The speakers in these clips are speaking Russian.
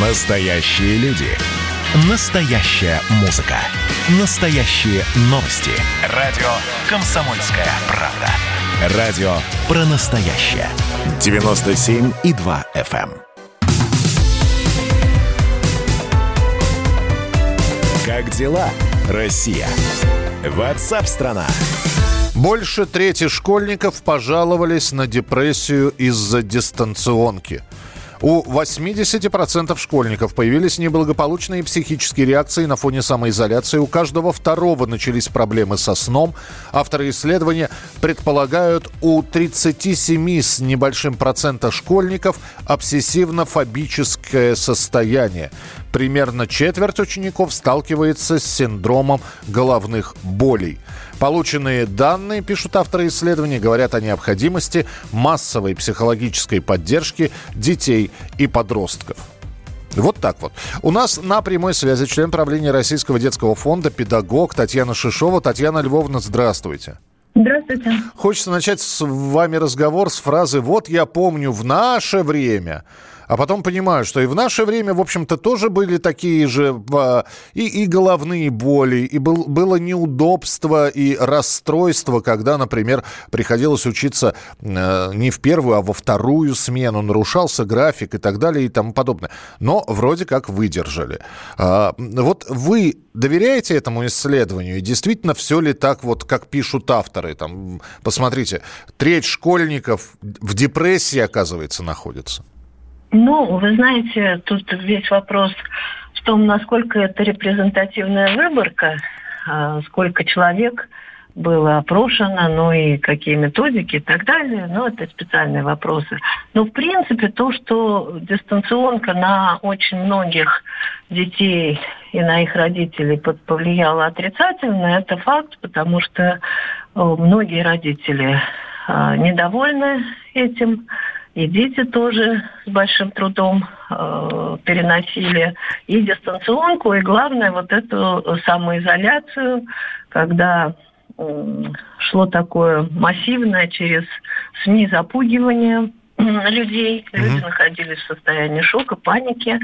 Настоящие люди. Настоящая музыка. Настоящие новости. Радио «Комсомольская правда». Радио про настоящее. 97,2 FM. Эм. Как дела, Россия? Ватсап-страна! Больше трети школьников пожаловались на депрессию из-за дистанционки – у 80% школьников появились неблагополучные психические реакции на фоне самоизоляции. У каждого второго начались проблемы со сном. Авторы исследования предполагают, у 37 с небольшим процента школьников обсессивно-фобическое состояние. Примерно четверть учеников сталкивается с синдромом головных болей. Полученные данные, пишут авторы исследования, говорят о необходимости массовой психологической поддержки детей и подростков. Вот так вот. У нас на прямой связи член правления Российского детского фонда, педагог Татьяна Шишова. Татьяна Львовна, здравствуйте. Здравствуйте. Хочется начать с вами разговор с фразы «Вот я помню в наше время». А потом понимаю, что и в наше время, в общем-то, тоже были такие же а, и, и головные боли, и был, было неудобство и расстройство, когда, например, приходилось учиться э, не в первую, а во вторую смену, нарушался график и так далее и тому подобное. Но вроде как выдержали. А, вот вы доверяете этому исследованию? И действительно все ли так, вот как пишут авторы? Там, посмотрите, треть школьников в депрессии, оказывается, находится. Ну, вы знаете, тут весь вопрос в том, насколько это репрезентативная выборка, а, сколько человек было опрошено, ну и какие методики и так далее. Ну, это специальные вопросы. Но, в принципе, то, что дистанционка на очень многих детей и на их родителей повлияла отрицательно, это факт, потому что многие родители а, недовольны этим и дети тоже с большим трудом э, переносили и дистанционку, и главное вот эту самоизоляцию, когда э, шло такое массивное через СМИ запугивание людей. Люди mm-hmm. находились в состоянии шока, паники,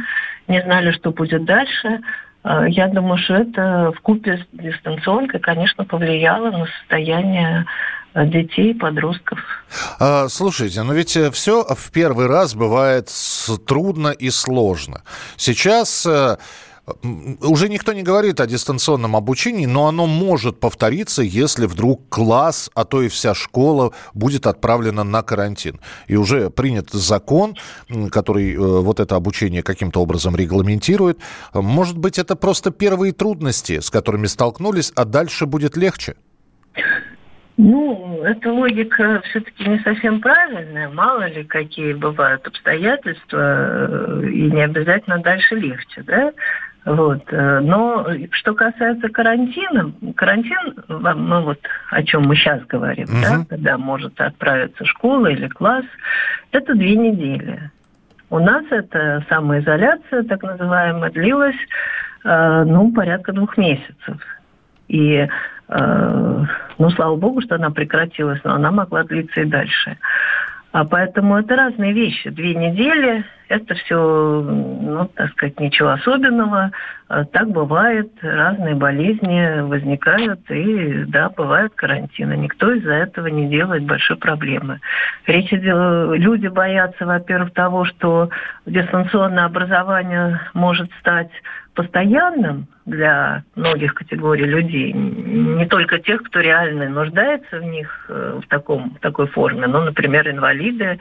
не знали, что будет дальше. Э, я думаю, что это в купе с дистанционкой, конечно, повлияло на состояние детей, подростков. А, слушайте, но ведь э, все в первый раз бывает трудно и сложно. Сейчас э, уже никто не говорит о дистанционном обучении, но оно может повториться, если вдруг класс, а то и вся школа будет отправлена на карантин. И уже принят закон, который э, вот это обучение каким-то образом регламентирует. Может быть, это просто первые трудности, с которыми столкнулись, а дальше будет легче? Ну, эта логика все-таки не совсем правильная. Мало ли, какие бывают обстоятельства, э, и не обязательно дальше легче, да? Вот. Э, но что касается карантина, карантин, ну вот о чем мы сейчас говорим, угу. да, когда может отправиться школа или класс, это две недели. У нас эта самоизоляция, так называемая, длилась, э, ну, порядка двух месяцев. И ну, слава богу, что она прекратилась, но она могла длиться и дальше. А поэтому это разные вещи. Две недели – это все, ну, так сказать, ничего особенного. А так бывает, разные болезни возникают, и, да, бывают карантины. Никто из-за этого не делает большой проблемы. Речь идет, люди боятся, во-первых, того, что дистанционное образование может стать постоянным для многих категорий людей, не только тех, кто реально нуждается в них э, в, таком, в такой форме, но, например, инвалиды,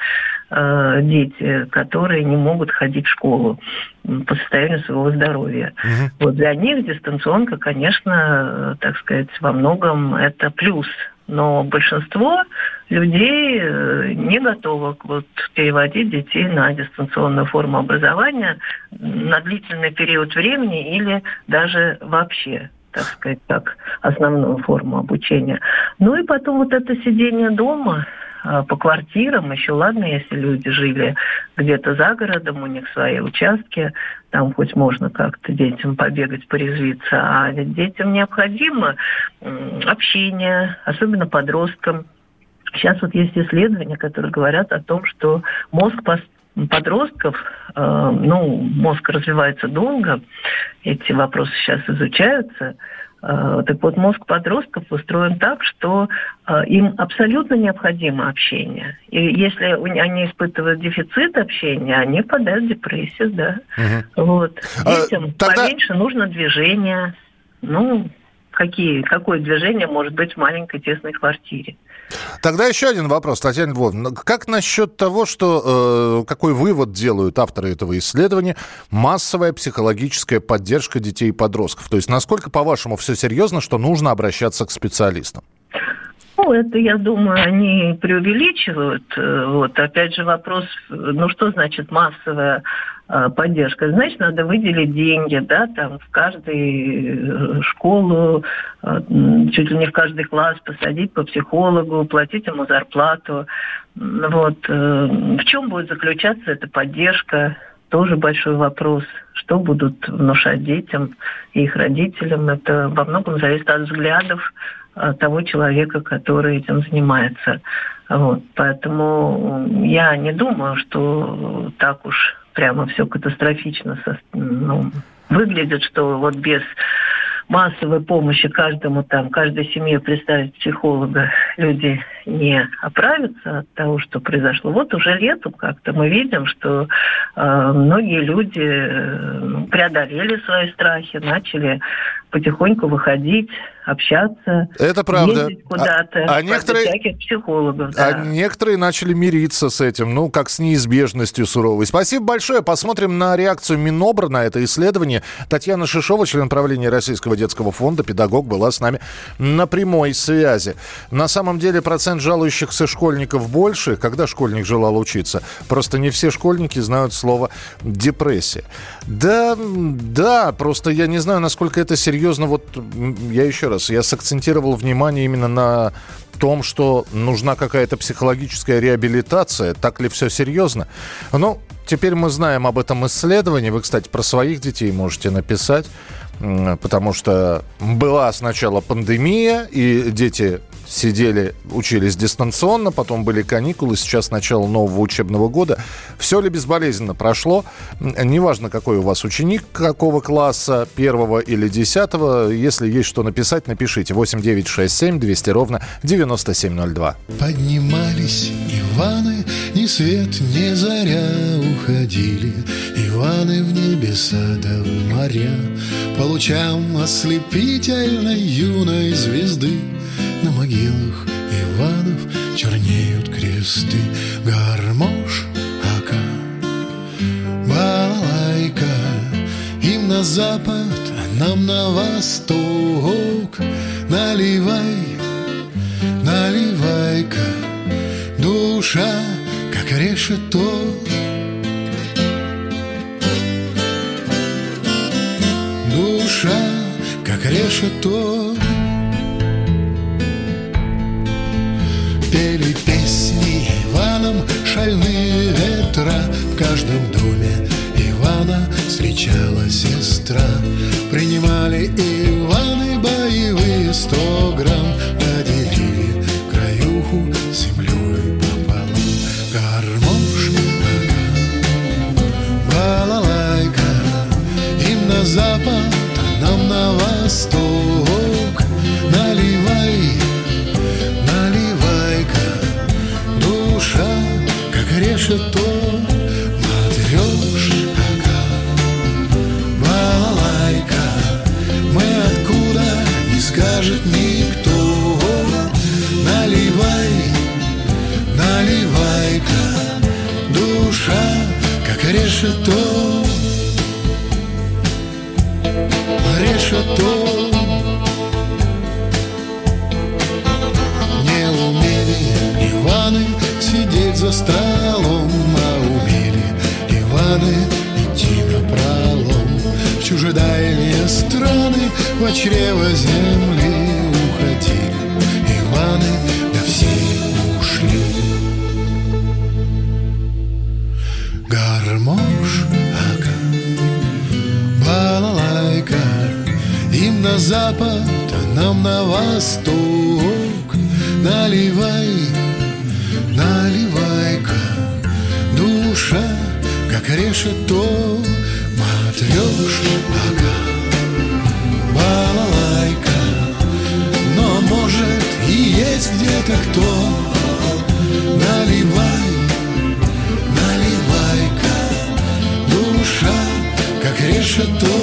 э, дети, которые не могут ходить в школу по состоянию своего здоровья. Угу. Вот для них дистанционка, конечно, так сказать, во многом это плюс. Но большинство людей э, не готово вот, переводить детей на дистанционную форму образования на длительный период времени или даже вообще так сказать, как основную форму обучения. Ну и потом вот это сидение дома, по квартирам, еще ладно, если люди жили где-то за городом, у них свои участки, там хоть можно как-то детям побегать, порезвиться, а детям необходимо общение, особенно подросткам. Сейчас вот есть исследования, которые говорят о том, что мозг подростков, э, ну, мозг развивается долго, эти вопросы сейчас изучаются, э, так вот, мозг подростков устроен так, что э, им абсолютно необходимо общение. И если они испытывают дефицит общения, они впадают в депрессию, да. Угу. Вот. А, Детям а, тогда... поменьше нужно движения. Ну, какие, какое движение может быть в маленькой тесной квартире? Тогда еще один вопрос, Татьяна Львовна. Как насчет того, что э, какой вывод делают авторы этого исследования? Массовая психологическая поддержка детей и подростков. То есть насколько, по-вашему, все серьезно, что нужно обращаться к специалистам? Ну, это, я думаю, они преувеличивают. Э, вот, опять же, вопрос, ну, что значит массовая э, поддержка? Значит, надо выделить деньги, да, там, в каждую э, школу, чуть ли не в каждый класс посадить по психологу, платить ему зарплату. Вот. В чем будет заключаться эта поддержка? Тоже большой вопрос. Что будут внушать детям и их родителям? Это во многом зависит от взглядов, того человека, который этим занимается. Вот. Поэтому я не думаю, что так уж прямо все катастрофично ну, выглядит, что вот без массовой помощи каждому там, каждой семье представить психолога, люди не оправятся от того, что произошло. Вот уже летом как-то мы видим, что э, многие люди э, преодолели свои страхи, начали потихоньку выходить, общаться. Это правда. куда-то. А, а некоторые... Всяких психологов, да. А некоторые начали мириться с этим, ну, как с неизбежностью суровой. Спасибо большое. Посмотрим на реакцию Минобра на это исследование. Татьяна Шишова, член правления Российского детского фонда, педагог, была с нами на прямой связи. На самом деле процент жалующихся школьников больше. Когда школьник желал учиться? Просто не все школьники знают слово депрессия. Да, да, просто я не знаю, насколько это серьезно серьезно, вот я еще раз, я сакцентировал внимание именно на том, что нужна какая-то психологическая реабилитация. Так ли все серьезно? Ну, теперь мы знаем об этом исследовании. Вы, кстати, про своих детей можете написать потому что была сначала пандемия, и дети сидели, учились дистанционно, потом были каникулы, сейчас начало нового учебного года. Все ли безболезненно прошло? Неважно, какой у вас ученик, какого класса, первого или десятого. Если есть что написать, напишите. 8 9 6 7 200 ровно 9702. Поднимались Иваны, ни свет, ни заря уходили. Иваны в небеса да в моря, По лучам ослепительной юной звезды на могилах Иванов чернеют кресты Гармош, ака, балалайка Им на запад, а нам на восток. Наливай, наливай-ка Душа, как решето. Душа, как решето каждом доме Ивана встречала сестра. Принимали Иваны боевые сто грамм Поделили краюху землей пополам. Гармошка, балалайка Им на запад, а нам на восток. Наливай решето решето Решето Не умели Иваны сидеть за столом, а умели Иваны идти на пролом. В чужедальние страны, в чрево земли на запад, а нам на восток. Наливай наливай-ка душа решето Матрешка Балалайка Но может и есть где-то кто. Наливай, наливай-ка Душа, как решето